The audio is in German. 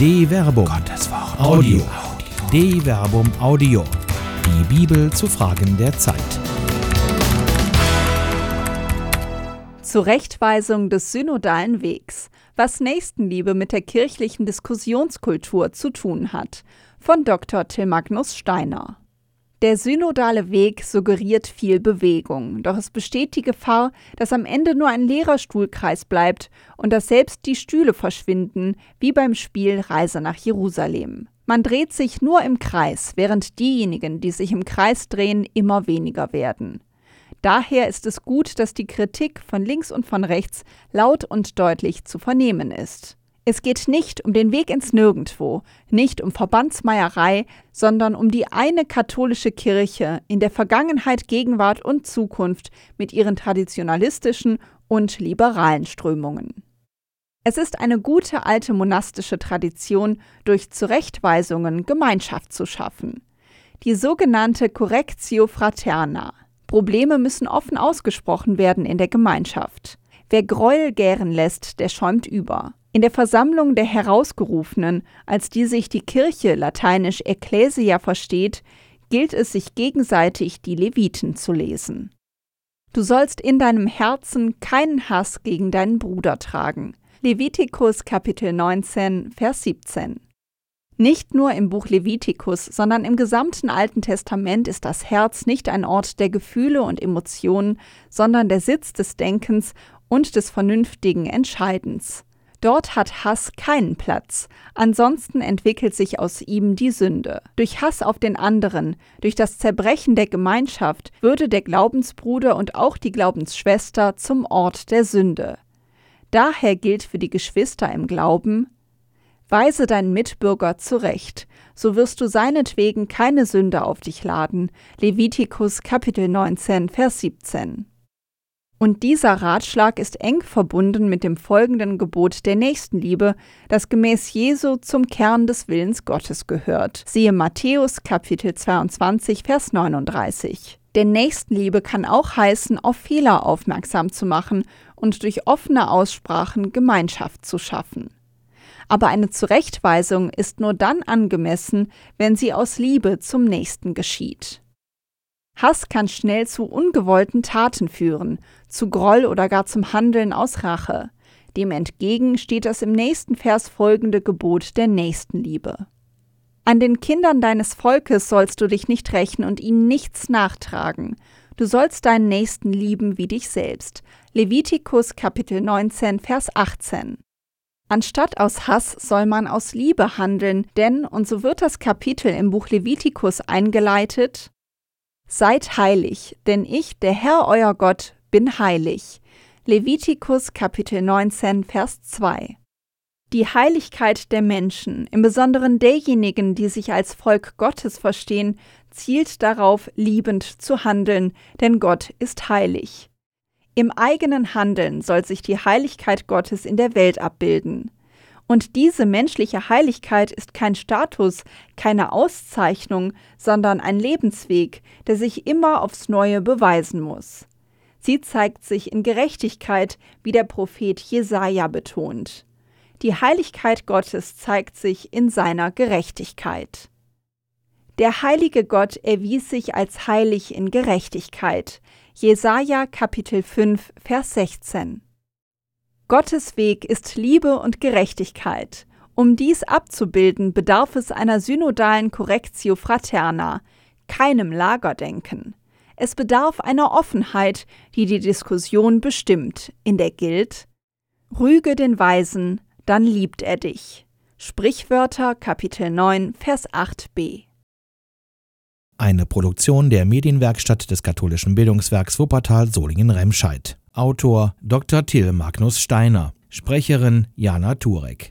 De Verbum. Gottes Wort. Audio. De Verbum Audio. Die Bibel zu Fragen der Zeit. Zurechtweisung des synodalen Wegs. Was Nächstenliebe mit der kirchlichen Diskussionskultur zu tun hat. Von Dr. Till Magnus Steiner. Der synodale Weg suggeriert viel Bewegung, doch es besteht die Gefahr, dass am Ende nur ein leerer Stuhlkreis bleibt und dass selbst die Stühle verschwinden, wie beim Spiel Reise nach Jerusalem. Man dreht sich nur im Kreis, während diejenigen, die sich im Kreis drehen, immer weniger werden. Daher ist es gut, dass die Kritik von links und von rechts laut und deutlich zu vernehmen ist. Es geht nicht um den Weg ins Nirgendwo, nicht um Verbandsmeierei, sondern um die eine katholische Kirche in der Vergangenheit, Gegenwart und Zukunft mit ihren traditionalistischen und liberalen Strömungen. Es ist eine gute alte monastische Tradition, durch Zurechtweisungen Gemeinschaft zu schaffen. Die sogenannte Correctio Fraterna. Probleme müssen offen ausgesprochen werden in der Gemeinschaft. Wer Gräuel gären lässt, der schäumt über. In der Versammlung der Herausgerufenen, als die sich die Kirche lateinisch Ecclesia versteht, gilt es sich gegenseitig die Leviten zu lesen. Du sollst in deinem Herzen keinen Hass gegen deinen Bruder tragen. Levitikus Kapitel 19, Vers 17. Nicht nur im Buch Levitikus, sondern im gesamten Alten Testament ist das Herz nicht ein Ort der Gefühle und Emotionen, sondern der Sitz des Denkens und des vernünftigen Entscheidens. Dort hat Hass keinen Platz, ansonsten entwickelt sich aus ihm die Sünde. Durch Hass auf den anderen, durch das Zerbrechen der Gemeinschaft würde der Glaubensbruder und auch die Glaubensschwester zum Ort der Sünde. Daher gilt für die Geschwister im Glauben, Weise deinen Mitbürger zurecht, so wirst du seinetwegen keine Sünde auf dich laden. Levitikus Kapitel 19, Vers 17. Und dieser Ratschlag ist eng verbunden mit dem folgenden Gebot der Nächstenliebe, das gemäß Jesu zum Kern des Willens Gottes gehört. Siehe Matthäus Kapitel 22 Vers 39. Denn Nächstenliebe kann auch heißen, auf Fehler aufmerksam zu machen und durch offene Aussprachen Gemeinschaft zu schaffen. Aber eine Zurechtweisung ist nur dann angemessen, wenn sie aus Liebe zum Nächsten geschieht. Hass kann schnell zu ungewollten Taten führen, zu Groll oder gar zum Handeln aus Rache. Dem entgegen steht das im nächsten Vers folgende Gebot der Nächstenliebe. An den Kindern deines Volkes sollst du dich nicht rächen und ihnen nichts nachtragen. Du sollst deinen Nächsten lieben wie dich selbst. Levitikus Kapitel 19 Vers 18. Anstatt aus Hass soll man aus Liebe handeln, denn, und so wird das Kapitel im Buch Levitikus eingeleitet, Seid heilig, denn ich, der Herr euer Gott, bin heilig. Levitikus Kapitel 19, Vers 2. Die Heiligkeit der Menschen, im Besonderen derjenigen, die sich als Volk Gottes verstehen, zielt darauf, liebend zu handeln, denn Gott ist heilig. Im eigenen Handeln soll sich die Heiligkeit Gottes in der Welt abbilden. Und diese menschliche Heiligkeit ist kein Status, keine Auszeichnung, sondern ein Lebensweg, der sich immer aufs Neue beweisen muss. Sie zeigt sich in Gerechtigkeit, wie der Prophet Jesaja betont. Die Heiligkeit Gottes zeigt sich in seiner Gerechtigkeit. Der heilige Gott erwies sich als heilig in Gerechtigkeit. Jesaja Kapitel 5 Vers 16. Gottes Weg ist Liebe und Gerechtigkeit. Um dies abzubilden, bedarf es einer synodalen Correctio Fraterna, keinem Lagerdenken. Es bedarf einer Offenheit, die die Diskussion bestimmt, in der gilt Rüge den Weisen, dann liebt er dich. Sprichwörter Kapitel 9 Vers 8b. Eine Produktion der Medienwerkstatt des katholischen Bildungswerks Wuppertal Solingen-Remscheid. Autor Dr. Till Magnus Steiner, Sprecherin Jana Turek.